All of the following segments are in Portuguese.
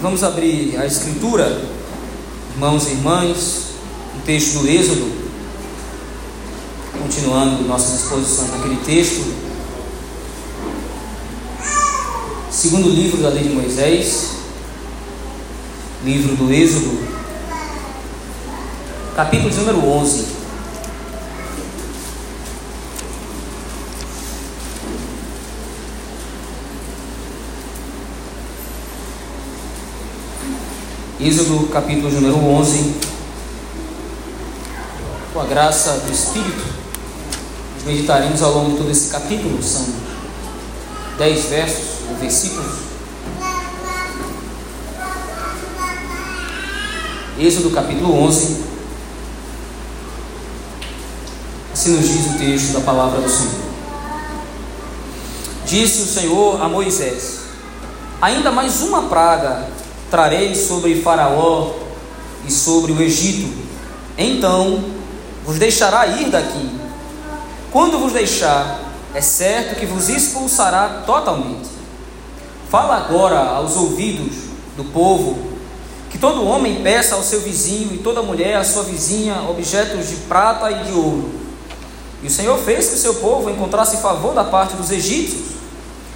Vamos abrir a Escritura, irmãos e irmãs, o texto do Êxodo, continuando nossas exposições naquele texto. Segundo livro da Lei de Moisés, livro do Êxodo, capítulo número 11. Êxodo capítulo número 11. Com a graça do Espírito, meditaremos ao longo de todo esse capítulo, são dez versos ou versículos. Êxodo capítulo 11. Assim nos diz o texto da palavra do Senhor. Disse o Senhor a Moisés: Ainda mais uma praga trarei sobre Faraó e sobre o Egito. Então vos deixará ir daqui. Quando vos deixar, é certo que vos expulsará totalmente. Fala agora aos ouvidos do povo que todo homem peça ao seu vizinho e toda mulher à sua vizinha objetos de prata e de ouro. E o Senhor fez que o seu povo encontrasse favor da parte dos egípcios.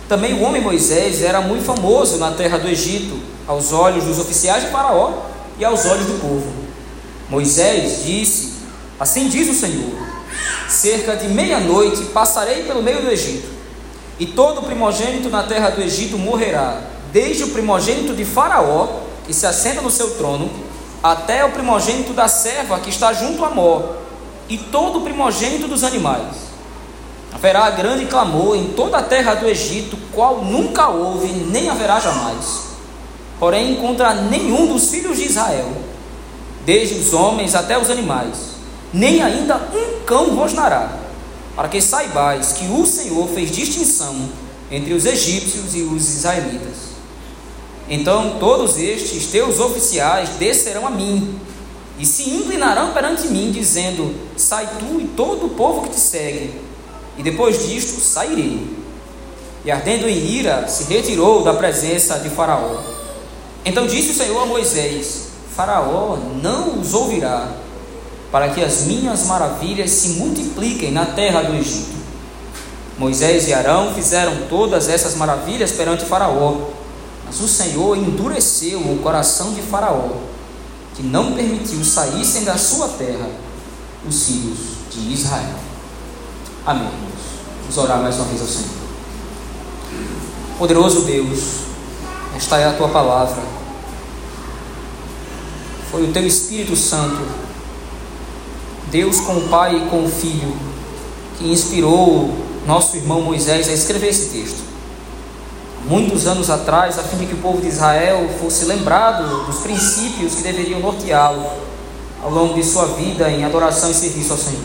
Também o homem Moisés era muito famoso na terra do Egito aos olhos dos oficiais de Faraó e aos olhos do povo. Moisés disse: Assim diz o Senhor: Cerca de meia-noite passarei pelo meio do Egito, e todo primogênito na terra do Egito morrerá, desde o primogênito de Faraó, que se assenta no seu trono, até o primogênito da serva que está junto a Mó, e todo o primogênito dos animais. Haverá grande clamor em toda a terra do Egito, qual nunca houve, nem haverá jamais porém contra nenhum dos filhos de Israel, desde os homens até os animais, nem ainda um cão rosnará, para que saibais que o Senhor fez distinção entre os egípcios e os israelitas. Então todos estes teus oficiais descerão a mim e se inclinarão perante mim, dizendo: Sai tu e todo o povo que te segue. E depois disto sairei. E ardendo em ira, se retirou da presença de Faraó. Então disse o Senhor a Moisés: Faraó não os ouvirá, para que as minhas maravilhas se multipliquem na terra do Egito. Moisés e Arão fizeram todas essas maravilhas perante Faraó, mas o Senhor endureceu o coração de Faraó, que não permitiu saíssem da sua terra os filhos de Israel. Amém. Vamos orar mais uma vez ao Senhor. Poderoso Deus, esta é a tua palavra. Foi o teu Espírito Santo, Deus com o Pai e com o Filho, que inspirou nosso irmão Moisés a escrever esse texto. Muitos anos atrás, a fim de que o povo de Israel fosse lembrado dos princípios que deveriam norteá-lo ao longo de sua vida em adoração e serviço ao Senhor.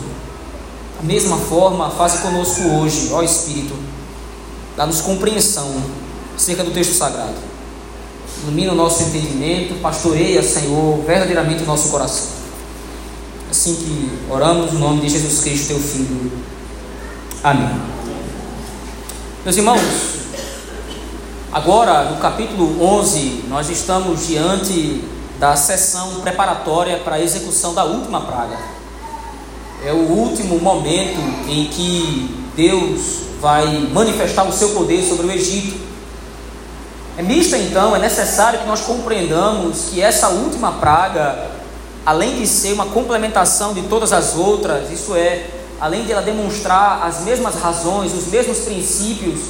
Da mesma forma, faze conosco hoje, ó Espírito, dá-nos compreensão acerca do texto sagrado ilumina o nosso entendimento, pastoreia, Senhor, verdadeiramente o nosso coração. Assim que oramos no nome de Jesus Cristo, teu Filho. Amém. Meus irmãos, agora no capítulo 11, nós estamos diante da sessão preparatória para a execução da última praga. É o último momento em que Deus vai manifestar o seu poder sobre o Egito é mista então, é necessário que nós compreendamos que essa última praga, além de ser uma complementação de todas as outras, isso é, além de ela demonstrar as mesmas razões, os mesmos princípios,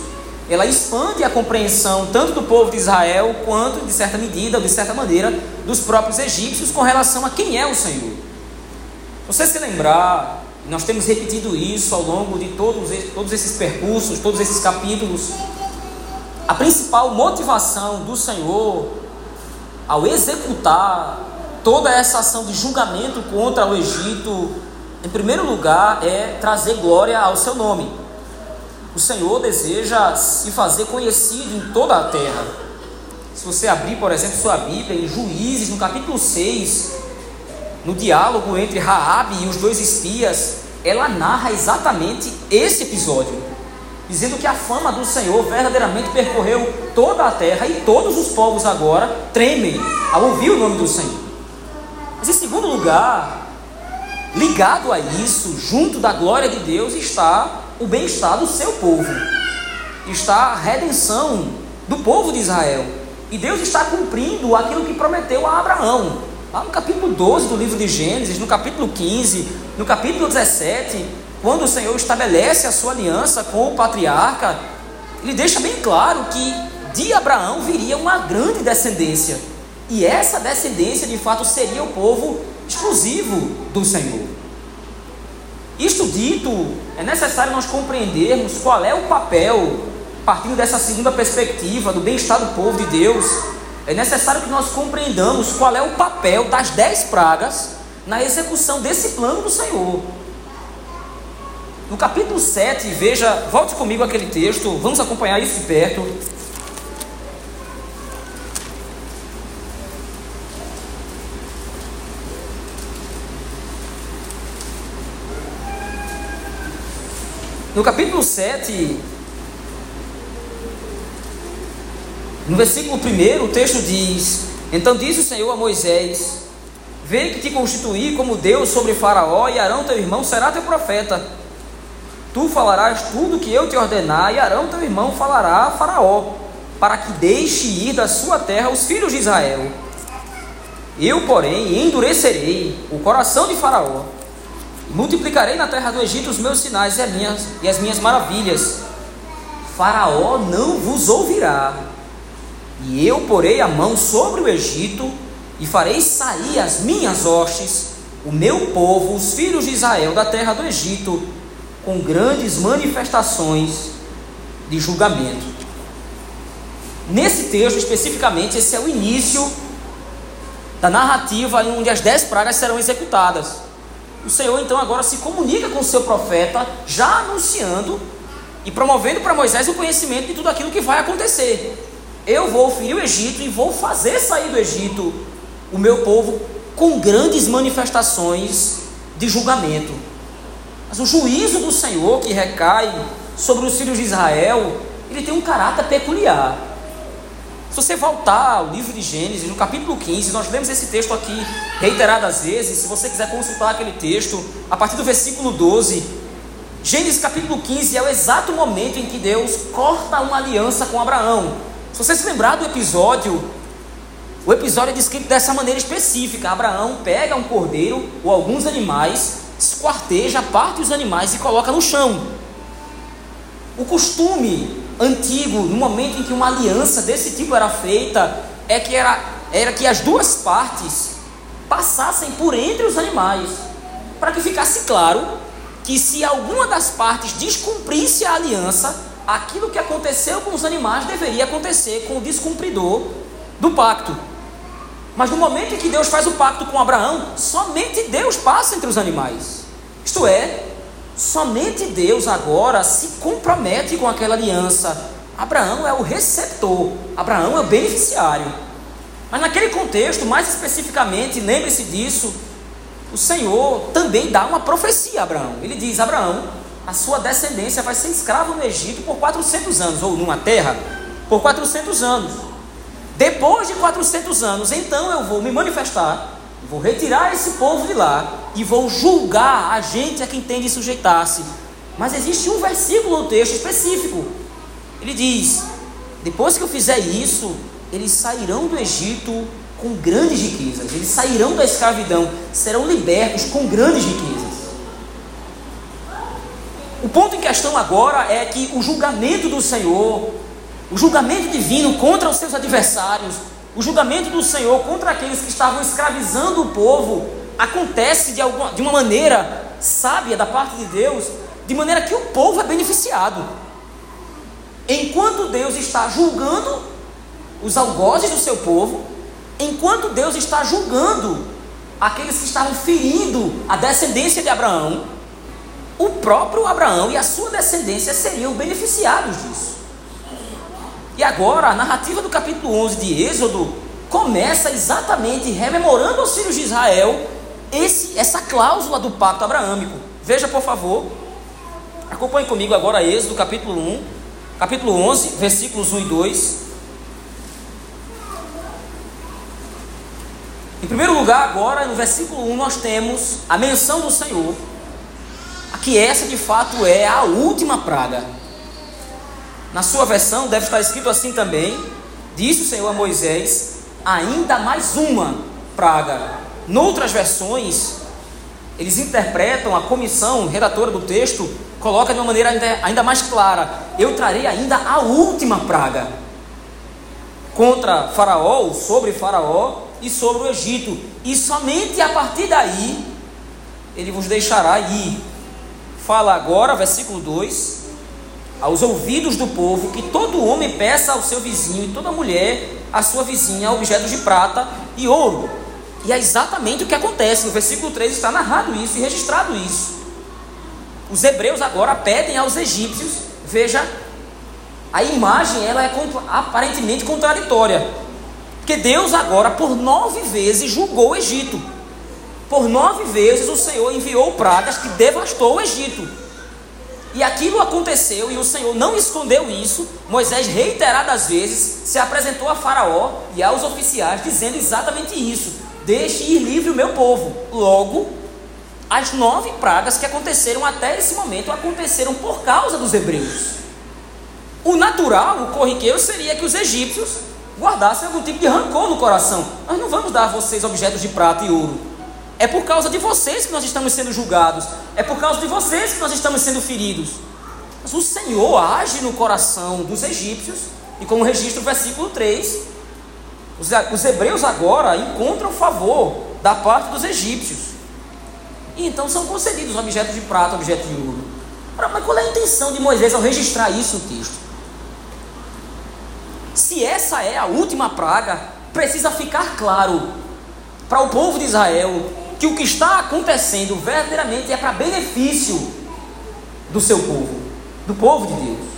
ela expande a compreensão tanto do povo de Israel quanto, de certa medida, ou de certa maneira, dos próprios egípcios com relação a quem é o Senhor. Você se lembrar, nós temos repetido isso ao longo de todos, todos esses percursos, todos esses capítulos, a principal motivação do Senhor ao executar toda essa ação de julgamento contra o Egito, em primeiro lugar, é trazer glória ao seu nome. O Senhor deseja se fazer conhecido em toda a terra. Se você abrir, por exemplo, sua Bíblia em Juízes, no capítulo 6, no diálogo entre Raabe e os dois espias, ela narra exatamente esse episódio. Dizendo que a fama do Senhor verdadeiramente percorreu toda a terra e todos os povos agora tremem ao ouvir o nome do Senhor. Mas em segundo lugar, ligado a isso, junto da glória de Deus, está o bem-estar do seu povo, está a redenção do povo de Israel. E Deus está cumprindo aquilo que prometeu a Abraão. Lá no capítulo 12 do livro de Gênesis, no capítulo 15, no capítulo 17, quando o Senhor estabelece a sua aliança com o patriarca, ele deixa bem claro que de Abraão viria uma grande descendência. E essa descendência, de fato, seria o povo exclusivo do Senhor. Isto dito, é necessário nós compreendermos qual é o papel, partindo dessa segunda perspectiva do bem-estar do povo de Deus, é necessário que nós compreendamos qual é o papel das dez pragas na execução desse plano do Senhor. No capítulo 7, veja, volte comigo aquele texto, vamos acompanhar isso de perto. No capítulo 7, no versículo 1, o texto diz: Então disse o Senhor a Moisés: Vê que te constituí como Deus sobre Faraó, e Arão teu irmão será teu profeta. Tu falarás tudo que eu te ordenar, e Arão teu irmão falará a Faraó, para que deixe ir da sua terra os filhos de Israel. Eu, porém, endurecerei o coração de Faraó Multiplicarei na terra do Egito os meus sinais e as minhas, e as minhas maravilhas. Faraó não vos ouvirá. E eu porei a mão sobre o Egito e farei sair as minhas hostes, o meu povo, os filhos de Israel, da terra do Egito, com grandes manifestações de julgamento. Nesse texto, especificamente, esse é o início da narrativa onde as dez pragas serão executadas. O Senhor então agora se comunica com o seu profeta, já anunciando e promovendo para Moisés o conhecimento de tudo aquilo que vai acontecer. Eu vou ferir o Egito e vou fazer sair do Egito o meu povo com grandes manifestações de julgamento. Mas o juízo do Senhor que recai sobre os filhos de Israel, ele tem um caráter peculiar. Se você voltar ao livro de Gênesis, no capítulo 15, nós lemos esse texto aqui reiteradas vezes. Se você quiser consultar aquele texto, a partir do versículo 12, Gênesis capítulo 15 é o exato momento em que Deus corta uma aliança com Abraão. Se você se lembrar do episódio, o episódio é descrito dessa maneira específica: Abraão pega um cordeiro ou alguns animais, esquarteja, parte os animais e coloca no chão. O costume antigo, no momento em que uma aliança desse tipo era feita, é que era, era que as duas partes passassem por entre os animais, para que ficasse claro que se alguma das partes descumprisse a aliança, aquilo que aconteceu com os animais deveria acontecer com o descumpridor do pacto. Mas no momento em que Deus faz o pacto com Abraão, somente Deus passa entre os animais. Isto é, Somente Deus agora se compromete com aquela aliança. Abraão é o receptor, Abraão é o beneficiário. Mas naquele contexto, mais especificamente, lembre-se disso, o Senhor também dá uma profecia a Abraão. Ele diz: Abraão, a sua descendência vai ser escravo no Egito por 400 anos, ou numa terra, por 400 anos. Depois de 400 anos, então eu vou me manifestar Vou retirar esse povo de lá e vou julgar a gente a quem tem de sujeitar-se. Mas existe um versículo no texto específico. Ele diz: Depois que eu fizer isso, eles sairão do Egito com grandes riquezas. Eles sairão da escravidão, serão libertos com grandes riquezas. O ponto em questão agora é que o julgamento do Senhor, o julgamento divino contra os seus adversários, o julgamento do Senhor contra aqueles que estavam escravizando o povo acontece de, alguma, de uma maneira sábia da parte de Deus, de maneira que o povo é beneficiado. Enquanto Deus está julgando os algozes do seu povo, enquanto Deus está julgando aqueles que estavam ferindo a descendência de Abraão, o próprio Abraão e a sua descendência seriam beneficiados disso. E agora, a narrativa do capítulo 11 de Êxodo começa exatamente rememorando aos filhos de Israel esse, essa cláusula do pacto abraâmico. Veja, por favor, Acompanhe comigo agora Êxodo capítulo 1, capítulo 11, versículos 1 e 2. Em primeiro lugar, agora, no versículo 1, nós temos a menção do Senhor, que essa de fato é a última praga. Na sua versão deve estar escrito assim também: Disse o Senhor a Moisés: ainda mais uma praga. Noutras versões, eles interpretam, a comissão redatora do texto coloca de uma maneira ainda, mais clara: Eu trarei ainda a última praga contra Faraó, sobre Faraó e sobre o Egito, e somente a partir daí ele vos deixará ir. Fala agora, versículo 2: aos ouvidos do povo que todo homem peça ao seu vizinho e toda mulher à sua vizinha objetos de prata e ouro. E é exatamente o que acontece. No versículo 3 está narrado isso e registrado isso. Os hebreus agora pedem aos egípcios, veja, a imagem ela é aparentemente contraditória. Porque Deus agora por nove vezes julgou o Egito. Por nove vezes o Senhor enviou pragas que devastou o Egito. E aquilo aconteceu e o Senhor não escondeu isso. Moisés, reiteradas vezes, se apresentou a Faraó e aos oficiais, dizendo exatamente isso: Deixe ir livre o meu povo. Logo, as nove pragas que aconteceram até esse momento aconteceram por causa dos hebreus. O natural, o corriqueiro, seria que os egípcios guardassem algum tipo de rancor no coração. Nós não vamos dar a vocês objetos de prata e ouro. É por causa de vocês que nós estamos sendo julgados. É por causa de vocês que nós estamos sendo feridos. Mas o Senhor age no coração dos egípcios. E como registra o versículo 3, os, hebreus agora encontram favor da parte dos egípcios. E então são concedidos objetos de prata, objetos de ouro. Mas qual é a intenção de Moisés ao registrar isso no texto? Se essa é a última praga, precisa ficar claro para o povo de Israel que o que está acontecendo verdadeiramente é para benefício do seu povo, do povo de Deus.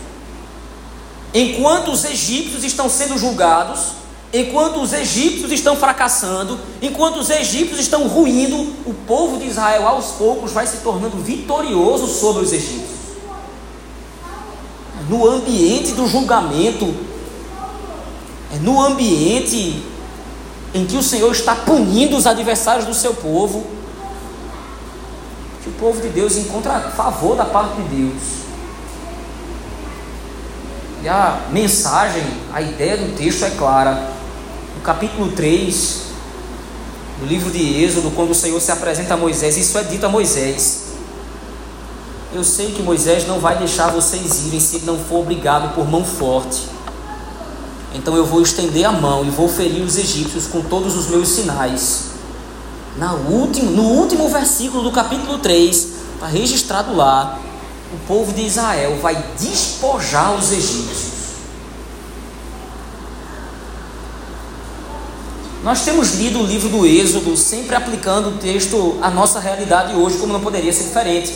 Enquanto os egípcios estão sendo julgados, enquanto os egípcios estão fracassando, enquanto os egípcios estão ruindo, o povo de Israel aos poucos vai se tornando vitorioso sobre os egípcios. No ambiente do julgamento, é no ambiente em que o Senhor está punindo os adversários do seu povo, que o povo de Deus encontra favor da parte de Deus. E a mensagem, a ideia do texto é clara. No capítulo 3, do livro de Êxodo, quando o Senhor se apresenta a Moisés, isso é dito a Moisés. Eu sei que Moisés não vai deixar vocês irem se não for obrigado por mão forte. Então eu vou estender a mão e vou ferir os egípcios com todos os meus sinais. Na último, no último versículo do capítulo 3, está registrado lá: o povo de Israel vai despojar os egípcios. Nós temos lido o livro do Êxodo, sempre aplicando o texto à nossa realidade hoje, como não poderia ser diferente.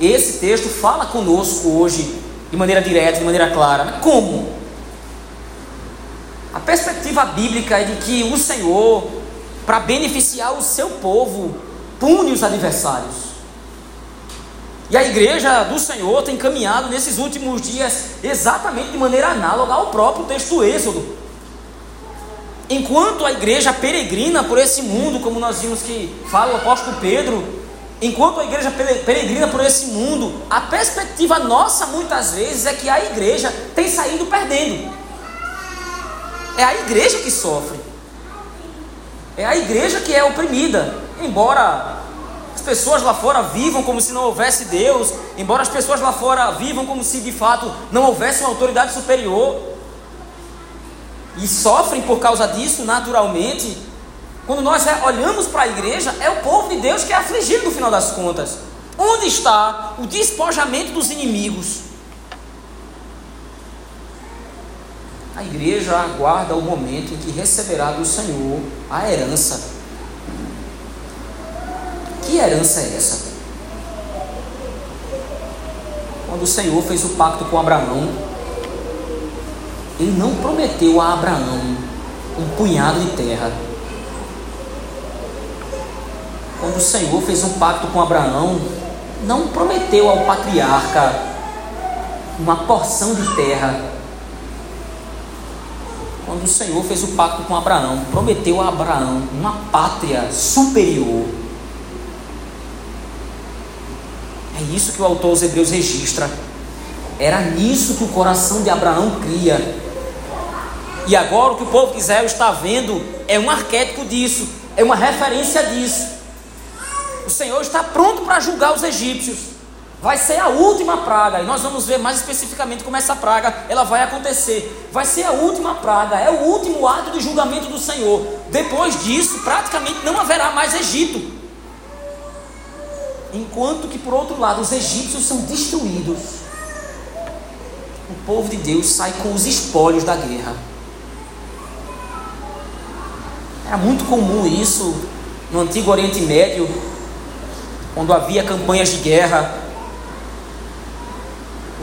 Esse texto fala conosco hoje de maneira direta, de maneira clara. Como? A perspectiva bíblica é de que o Senhor, para beneficiar o seu povo, pune os adversários. E a igreja do Senhor tem caminhado nesses últimos dias exatamente de maneira análoga ao próprio texto do Êxodo. Enquanto a igreja peregrina por esse mundo, como nós vimos que fala o apóstolo Pedro, enquanto a igreja peregrina por esse mundo, a perspectiva nossa muitas vezes é que a igreja tem saído perdendo. É a igreja que sofre. É a igreja que é oprimida. Embora as pessoas lá fora vivam como se não houvesse Deus, embora as pessoas lá fora vivam como se de fato não houvesse uma autoridade superior, e sofrem por causa disso naturalmente, quando nós olhamos para a igreja, é o povo de Deus que é afligido no final das contas. Onde está o despojamento dos inimigos? A igreja aguarda o momento em que receberá do Senhor a herança. Que herança é essa? Quando o Senhor fez o pacto com Abraão, ele não prometeu a Abraão um punhado de terra. Quando o Senhor fez um pacto com Abraão, não prometeu ao patriarca uma porção de terra. Quando o Senhor fez o pacto com Abraão, prometeu a Abraão uma pátria superior. É isso que o autor dos Hebreus registra. Era nisso que o coração de Abraão cria. E agora o que o povo de Israel está vendo é um arquétipo disso, é uma referência disso. O Senhor está pronto para julgar os egípcios. Vai ser a última praga, e nós vamos ver mais especificamente como essa praga ela vai acontecer. Vai ser a última praga, é o último ato de julgamento do Senhor. Depois disso, praticamente não haverá mais Egito. Enquanto que por outro lado, os egípcios são destruídos. O povo de Deus sai com os espólios da guerra. Era muito comum isso no antigo Oriente Médio, quando havia campanhas de guerra.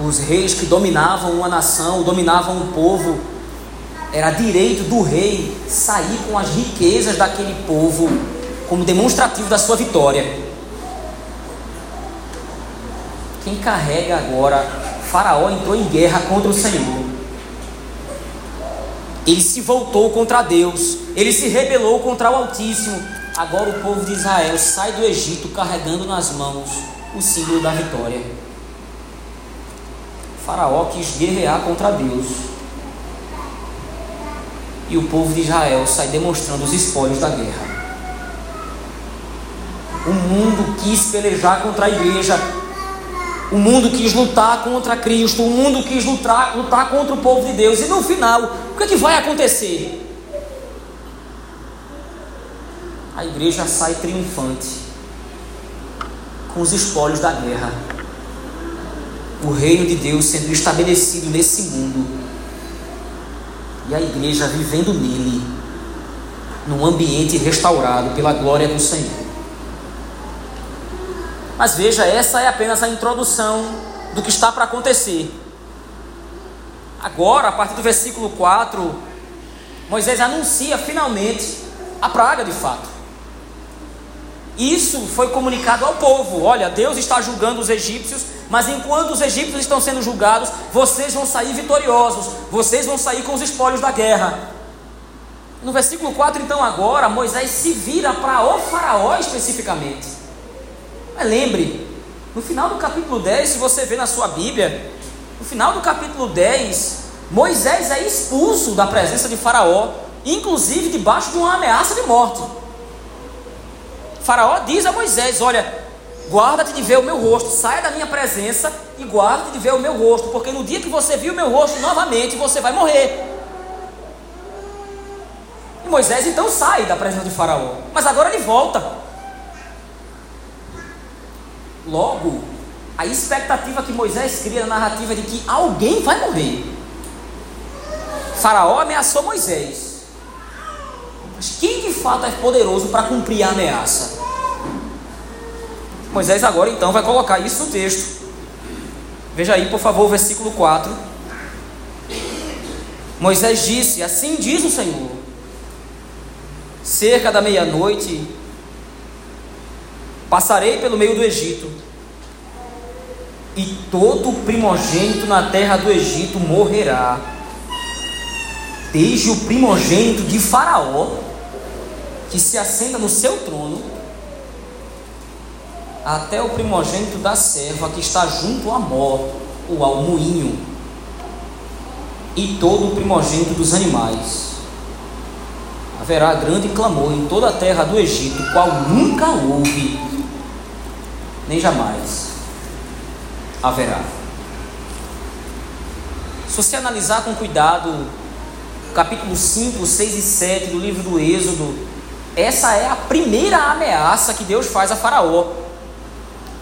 Os reis que dominavam uma nação, dominavam um povo, era direito do rei sair com as riquezas daquele povo como demonstrativo da sua vitória. Quem carrega agora, Faraó entrou em guerra contra o Senhor. Ele se voltou contra Deus, ele se rebelou contra o Altíssimo. Agora o povo de Israel sai do Egito carregando nas mãos o símbolo da vitória. Faraó quis guerrear contra Deus. E o povo de Israel sai demonstrando os espólios da guerra. O mundo quis pelejar contra a igreja, o mundo quis lutar contra Cristo, o mundo quis lutar, lutar contra o povo de Deus, e no final, o que, é que vai acontecer? A igreja sai triunfante, com os espólios da guerra, o reino de Deus sendo estabelecido nesse mundo, e a igreja vivendo nele, num ambiente restaurado pela glória do Senhor. Mas veja, essa é apenas a introdução do que está para acontecer. Agora, a partir do versículo 4, Moisés anuncia finalmente a praga de fato. Isso foi comunicado ao povo: olha, Deus está julgando os egípcios, mas enquanto os egípcios estão sendo julgados, vocês vão sair vitoriosos, vocês vão sair com os espólios da guerra. No versículo 4, então, agora, Moisés se vira para o Faraó especificamente. Mas lembre, no final do capítulo 10, se você vê na sua Bíblia, no final do capítulo 10, Moisés é expulso da presença de Faraó, inclusive debaixo de uma ameaça de morte. Faraó diz a Moisés: Olha, guarda-te de ver o meu rosto, saia da minha presença e guarda-te de ver o meu rosto, porque no dia que você vir o meu rosto novamente, você vai morrer. E Moisés então sai da presença de Faraó, mas agora ele volta. Logo, a expectativa que Moisés cria na narrativa é de que alguém vai morrer. Faraó ameaçou Moisés. Mas quem de fato é poderoso para cumprir a ameaça? Moisés agora então vai colocar isso no texto. Veja aí, por favor, o versículo 4. Moisés disse: Assim diz o Senhor: cerca da meia-noite Passarei pelo meio do Egito, e todo primogênito na terra do Egito morrerá, desde o primogênito de Faraó, que se assenta no seu trono, até o primogênito da serva que está junto à mó, ou ao moinho, e todo o primogênito dos animais. Haverá grande clamor em toda a terra do Egito, qual nunca houve nem jamais haverá. Se você analisar com cuidado capítulo 5, 6 e 7 do livro do Êxodo, essa é a primeira ameaça que Deus faz a Faraó.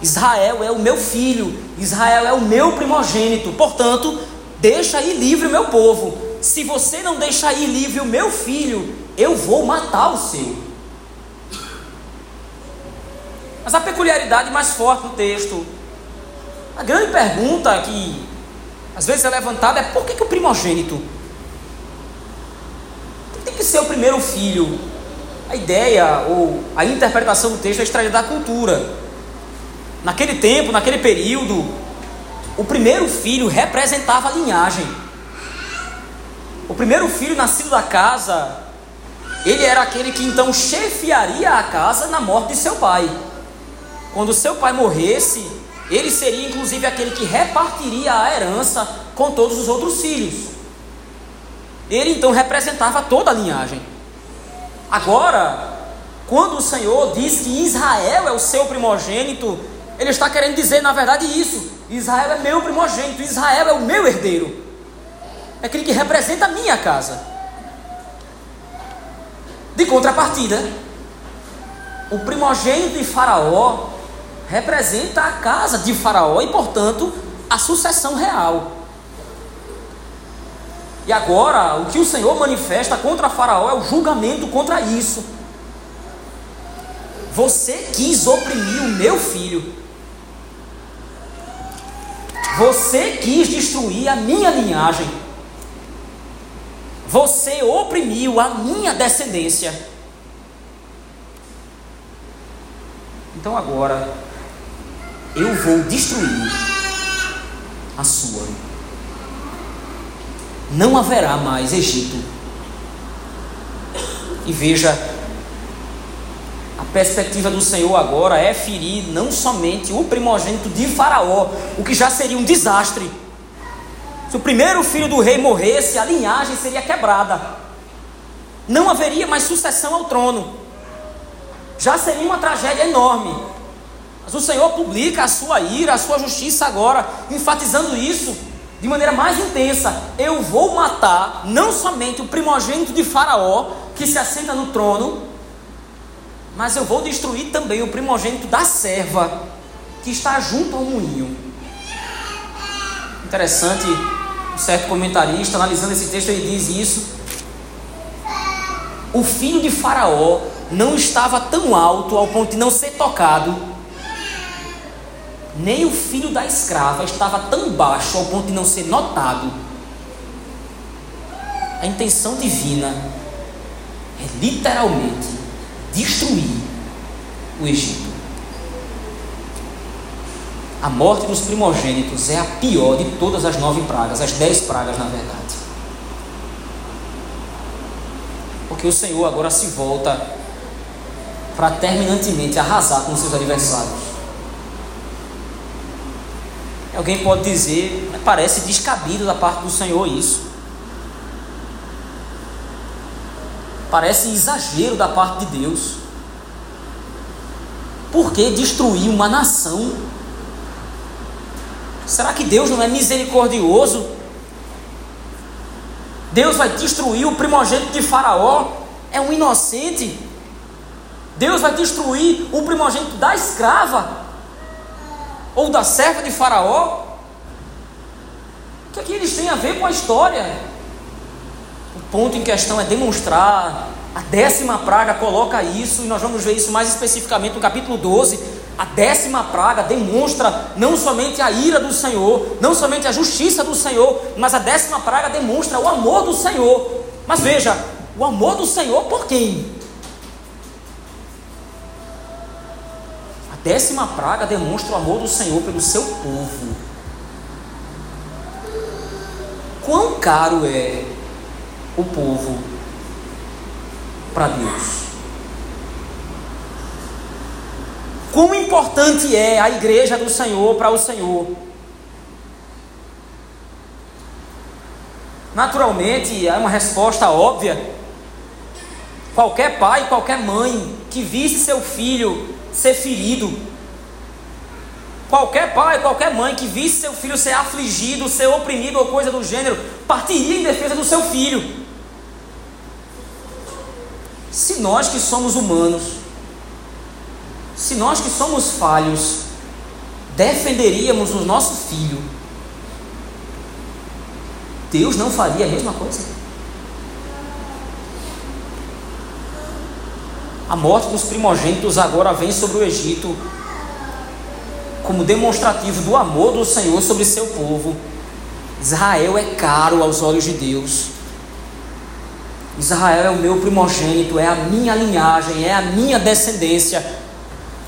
Israel é o meu filho, Israel é o meu primogênito, portanto, deixa ir livre o meu povo. Se você não deixar ir livre o meu filho, eu vou matar o seu. Mas a peculiaridade mais forte do texto, a grande pergunta que às vezes é levantada é por que, que o primogênito tem que ser o primeiro filho? A ideia ou a interpretação do texto é extraída da cultura. Naquele tempo, naquele período, o primeiro filho representava a linhagem. O primeiro filho nascido da casa, ele era aquele que então chefiaria a casa na morte de seu pai. Quando seu pai morresse, ele seria inclusive aquele que repartiria a herança com todos os outros filhos. Ele então representava toda a linhagem. Agora, quando o Senhor diz que Israel é o seu primogênito, ele está querendo dizer, na verdade, isso: Israel é meu primogênito, Israel é o meu herdeiro, é aquele que representa a minha casa. De contrapartida, o primogênito de Faraó representa a casa de Faraó e, portanto, a sucessão real. E agora, o que o Senhor manifesta contra Faraó é o julgamento contra isso. Você quis oprimir o meu filho. Você quis destruir a minha linhagem. Você oprimiu a minha descendência. Então agora eu vou destruir a sua. Não haverá mais Egito. E veja, a perspectiva do Senhor agora é ferir não somente o primogênito de Faraó, o que já seria um desastre. Se o primeiro filho do rei morresse, a linhagem seria quebrada. Não haveria mais sucessão ao trono. Já seria uma tragédia enorme. Mas o Senhor publica a sua ira, a sua justiça agora, enfatizando isso de maneira mais intensa. Eu vou matar não somente o primogênito de Faraó, que se assenta no trono, mas eu vou destruir também o primogênito da serva, que está junto ao moinho. Interessante, um certo comentarista, analisando esse texto, ele diz isso. O filho de Faraó não estava tão alto ao ponto de não ser tocado nem o filho da escrava estava tão baixo ao ponto de não ser notado. A intenção divina é literalmente destruir o Egito. A morte dos primogênitos é a pior de todas as nove pragas, as dez pragas na verdade. Porque o Senhor agora se volta para terminantemente arrasar com seus adversários. Alguém pode dizer, parece descabido da parte do Senhor isso. Parece exagero da parte de Deus. Por que destruir uma nação? Será que Deus não é misericordioso? Deus vai destruir o primogênito de Faraó? É um inocente. Deus vai destruir o primogênito da escrava? ou da serva de Faraó? O que, é que eles têm a ver com a história? O ponto em questão é demonstrar, a décima praga coloca isso, e nós vamos ver isso mais especificamente no capítulo 12. A décima praga demonstra não somente a ira do Senhor, não somente a justiça do Senhor, mas a décima praga demonstra o amor do Senhor. Mas veja, o amor do Senhor por quem? décima praga demonstra o amor do Senhor pelo seu povo. Quão caro é o povo para Deus? Quão importante é a igreja do Senhor para o Senhor? Naturalmente, é uma resposta óbvia. Qualquer pai, qualquer mãe que visse seu filho ser ferido. Qualquer pai, qualquer mãe que visse seu filho ser afligido, ser oprimido ou coisa do gênero, partiria em defesa do seu filho. Se nós que somos humanos, se nós que somos falhos, defenderíamos o nosso filho, Deus não faria a mesma coisa? A morte dos primogênitos agora vem sobre o Egito como demonstrativo do amor do Senhor sobre seu povo. Israel é caro aos olhos de Deus. Israel é o meu primogênito, é a minha linhagem, é a minha descendência.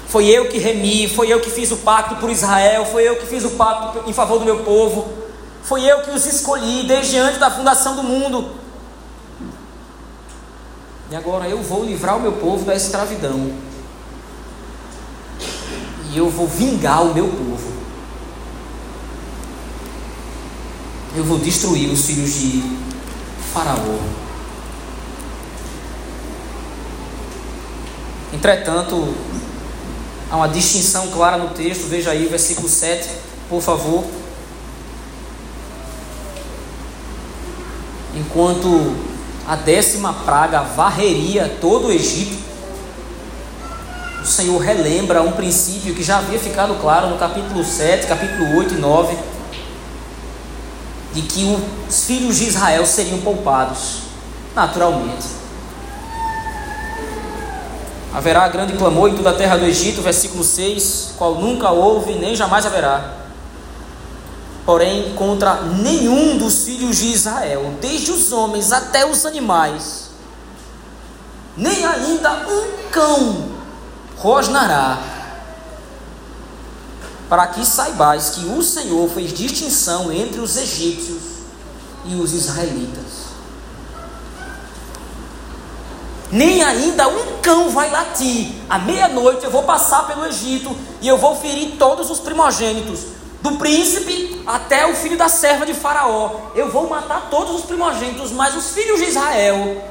Foi eu que remi, foi eu que fiz o pacto por Israel, foi eu que fiz o pacto em favor do meu povo, foi eu que os escolhi desde antes da fundação do mundo. E agora eu vou livrar o meu povo da escravidão. E eu vou vingar o meu povo. Eu vou destruir os filhos de Faraó. Entretanto, há uma distinção clara no texto, veja aí, versículo 7, por favor. Enquanto a décima praga varreria todo o Egito, o Senhor relembra um princípio que já havia ficado claro no capítulo 7, capítulo 8 e 9, de que os filhos de Israel seriam poupados, naturalmente. Haverá grande clamor em toda a terra do Egito, versículo 6, qual nunca houve nem jamais haverá. Porém, contra nenhum dos filhos de Israel, desde os homens até os animais, nem ainda um cão rosnará, para que saibais que o Senhor fez distinção entre os egípcios e os israelitas nem ainda um cão vai latir. À meia-noite eu vou passar pelo Egito e eu vou ferir todos os primogênitos, do príncipe até o filho da serva de Faraó. Eu vou matar todos os primogênitos, mas os filhos de Israel,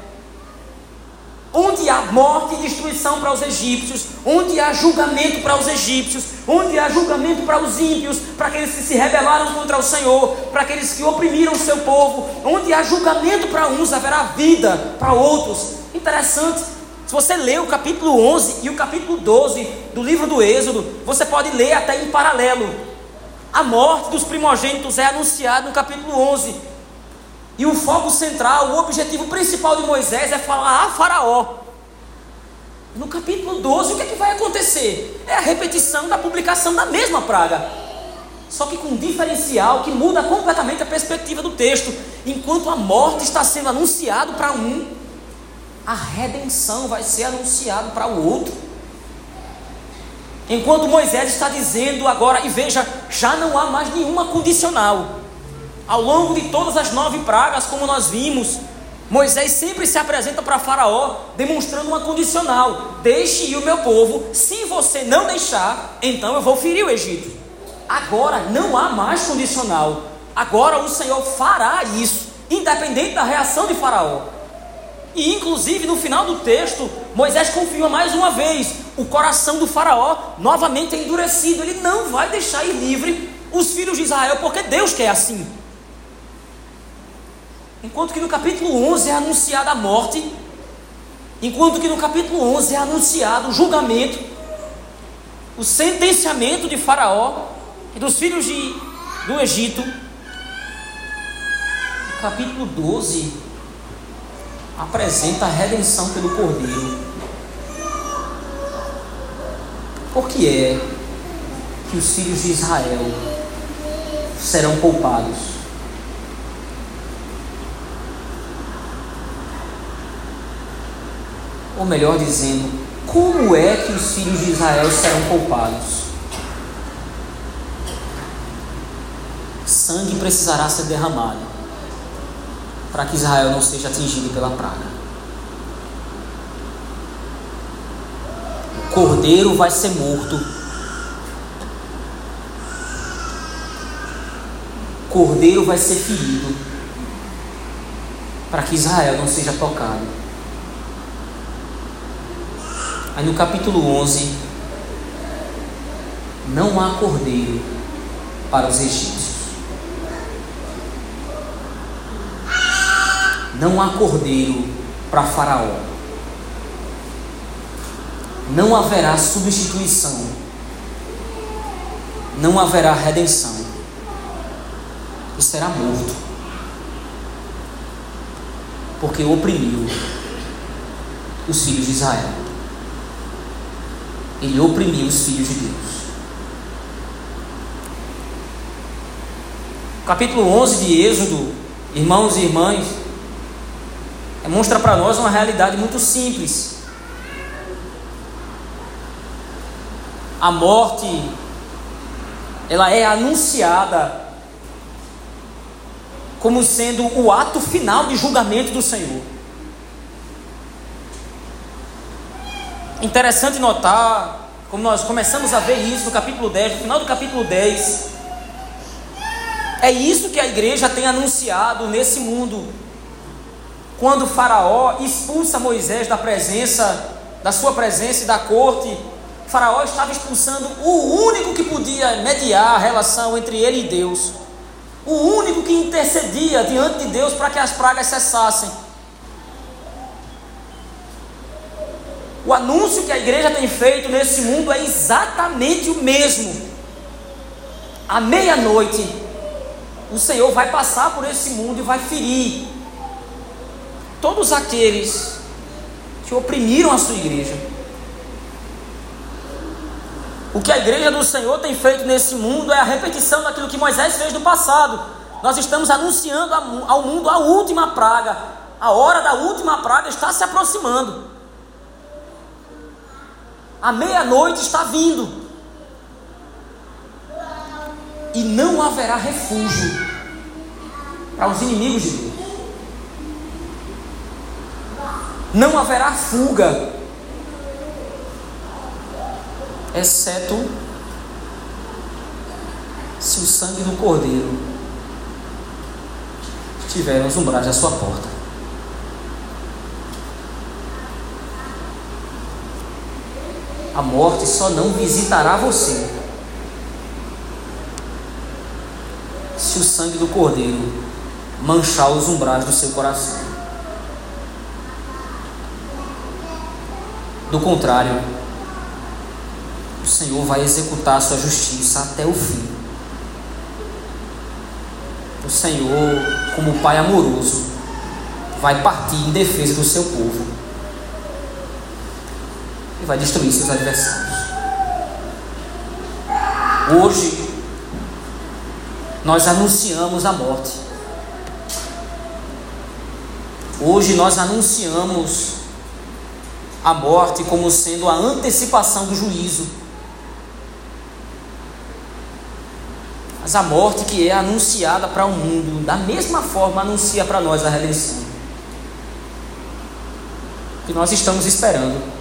onde há morte e destruição para os egípcios, onde há julgamento para os egípcios, onde há julgamento para os ímpios, para aqueles que se rebelaram contra o Senhor, para aqueles que oprimiram o seu povo, onde há julgamento para uns, haverá vida para outros. Interessante. Se você ler o capítulo 11 e o capítulo 12 do livro do Êxodo, você pode ler até em paralelo. A morte dos primogênitos é anunciada no capítulo 11. E o foco central, o objetivo principal de Moisés é falar a Faraó. No capítulo 12, o que, é que vai acontecer? É a repetição da publicação da mesma praga. Só que com um diferencial que muda completamente a perspectiva do texto. Enquanto a morte está sendo anunciado para um, a redenção vai ser anunciada para o outro. Enquanto Moisés está dizendo agora, e veja, já não há mais nenhuma condicional. Ao longo de todas as nove pragas, como nós vimos, Moisés sempre se apresenta para Faraó demonstrando uma condicional: deixe ir o meu povo, se você não deixar, então eu vou ferir o Egito. Agora não há mais condicional. Agora o Senhor fará isso, independente da reação de Faraó. E inclusive no final do texto, Moisés confirma mais uma vez: o coração do Faraó novamente é endurecido. Ele não vai deixar ir livre os filhos de Israel, porque Deus quer assim. Enquanto que no capítulo 11 é anunciada a morte, enquanto que no capítulo 11 é anunciado o julgamento, o sentenciamento de Faraó e dos filhos de, do Egito, no capítulo 12 apresenta a redenção pelo Cordeiro. Por que é que os filhos de Israel serão poupados? Ou melhor dizendo, como é que os filhos de Israel serão poupados? Sangue precisará ser derramado para que Israel não seja atingido pela praga. O cordeiro vai ser morto. O cordeiro vai ser ferido para que Israel não seja tocado. Aí no capítulo 11, não há cordeiro para os egípcios. Não há cordeiro para Faraó. Não haverá substituição. Não haverá redenção. E será morto. Porque oprimiu os filhos de Israel. Ele oprimiu os filhos de Deus. Capítulo 11 de Êxodo, irmãos e irmãs, mostra para nós uma realidade muito simples. a morte ela é anunciada como sendo o ato final de julgamento do Senhor. Interessante notar, como nós começamos a ver isso no capítulo 10, no final do capítulo 10, é isso que a igreja tem anunciado nesse mundo. Quando Faraó expulsa Moisés da presença, da sua presença e da corte, Faraó estava expulsando o único que podia mediar a relação entre ele e Deus, o único que intercedia diante de Deus para que as pragas cessassem. O anúncio que a igreja tem feito nesse mundo é exatamente o mesmo. À meia-noite, o Senhor vai passar por esse mundo e vai ferir todos aqueles que oprimiram a sua igreja. O que a igreja do Senhor tem feito nesse mundo é a repetição daquilo que Moisés fez no passado. Nós estamos anunciando ao mundo a última praga. A hora da última praga está se aproximando. A meia-noite está vindo e não haverá refúgio para os inimigos de Deus. Não haverá fuga, exceto se o sangue do cordeiro estiver nos umbrais da sua porta. A morte só não visitará você se o sangue do cordeiro manchar os umbrais do seu coração. Do contrário, o Senhor vai executar a sua justiça até o fim. O Senhor, como Pai amoroso, vai partir em defesa do seu povo e vai destruir seus adversários. Hoje, nós anunciamos a morte. Hoje nós anunciamos a morte como sendo a antecipação do juízo. Mas a morte que é anunciada para o mundo, da mesma forma anuncia para nós a redenção. Que nós estamos esperando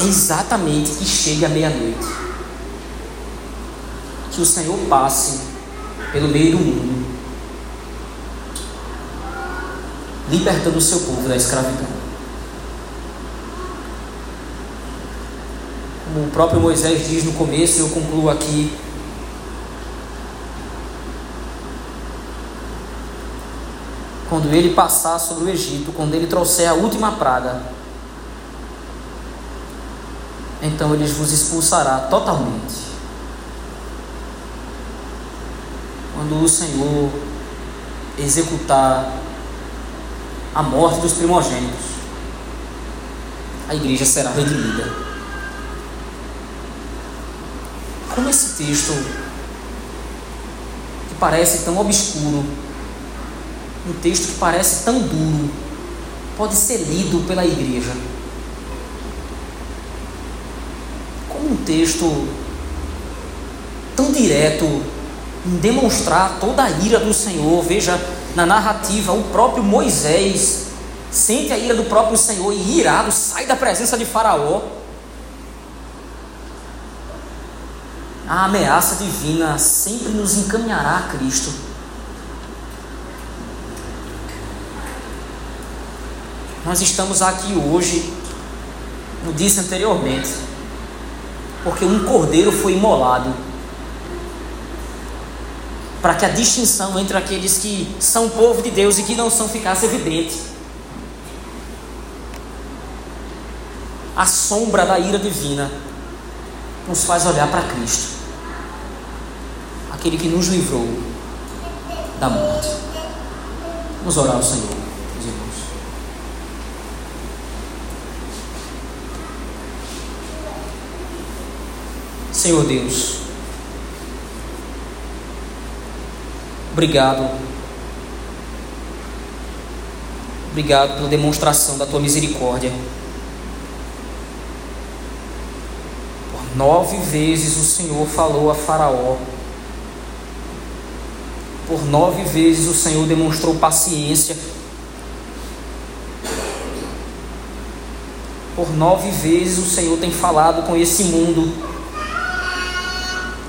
é exatamente que chegue a meia-noite. Que o Senhor passe pelo meio do mundo, libertando o seu povo da escravidão. Como o próprio Moisés diz no começo, eu concluo aqui. Quando ele passar sobre o Egito, quando ele trouxer a última praga, então ele vos expulsará totalmente quando o Senhor executar a morte dos primogênitos, a igreja será redimida. Como esse texto, que parece tão obscuro, um texto que parece tão duro, pode ser lido pela igreja? Como um texto tão direto em demonstrar toda a ira do Senhor. Veja na narrativa, o próprio Moisés sente a ira do próprio Senhor e irado sai da presença de Faraó. A ameaça divina sempre nos encaminhará a Cristo. Nós estamos aqui hoje, como disse anteriormente, porque um cordeiro foi imolado para que a distinção entre aqueles que são povo de Deus e que não são ficasse evidente. A sombra da ira divina nos faz olhar para Cristo, aquele que nos livrou da morte. Vamos orar ao Senhor, meus irmãos. Senhor Deus, Obrigado. Obrigado pela demonstração da tua misericórdia. Por nove vezes o Senhor falou a Faraó. Por nove vezes o Senhor demonstrou paciência. Por nove vezes o Senhor tem falado com esse mundo.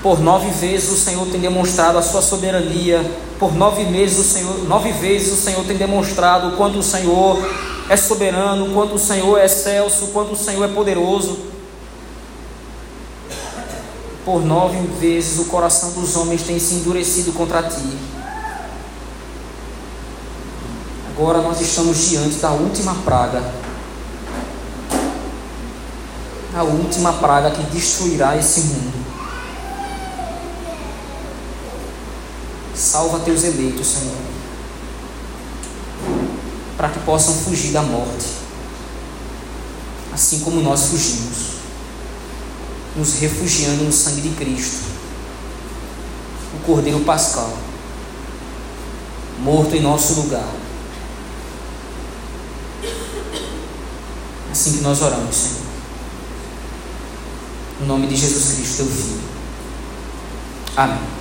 Por nove vezes o Senhor tem demonstrado a sua soberania. Por nove meses o Senhor, nove vezes o Senhor tem demonstrado o quanto o Senhor é soberano, o quanto o Senhor é excelso, o quanto o Senhor é poderoso. Por nove vezes o coração dos homens tem se endurecido contra ti. Agora nós estamos diante da última praga. A última praga que destruirá esse mundo. Salva teus eleitos, Senhor, para que possam fugir da morte, assim como nós fugimos nos refugiando no sangue de Cristo, o Cordeiro Pascal, morto em nosso lugar. Assim que nós oramos, Senhor. No nome de Jesus Cristo, teu Filho. Amém.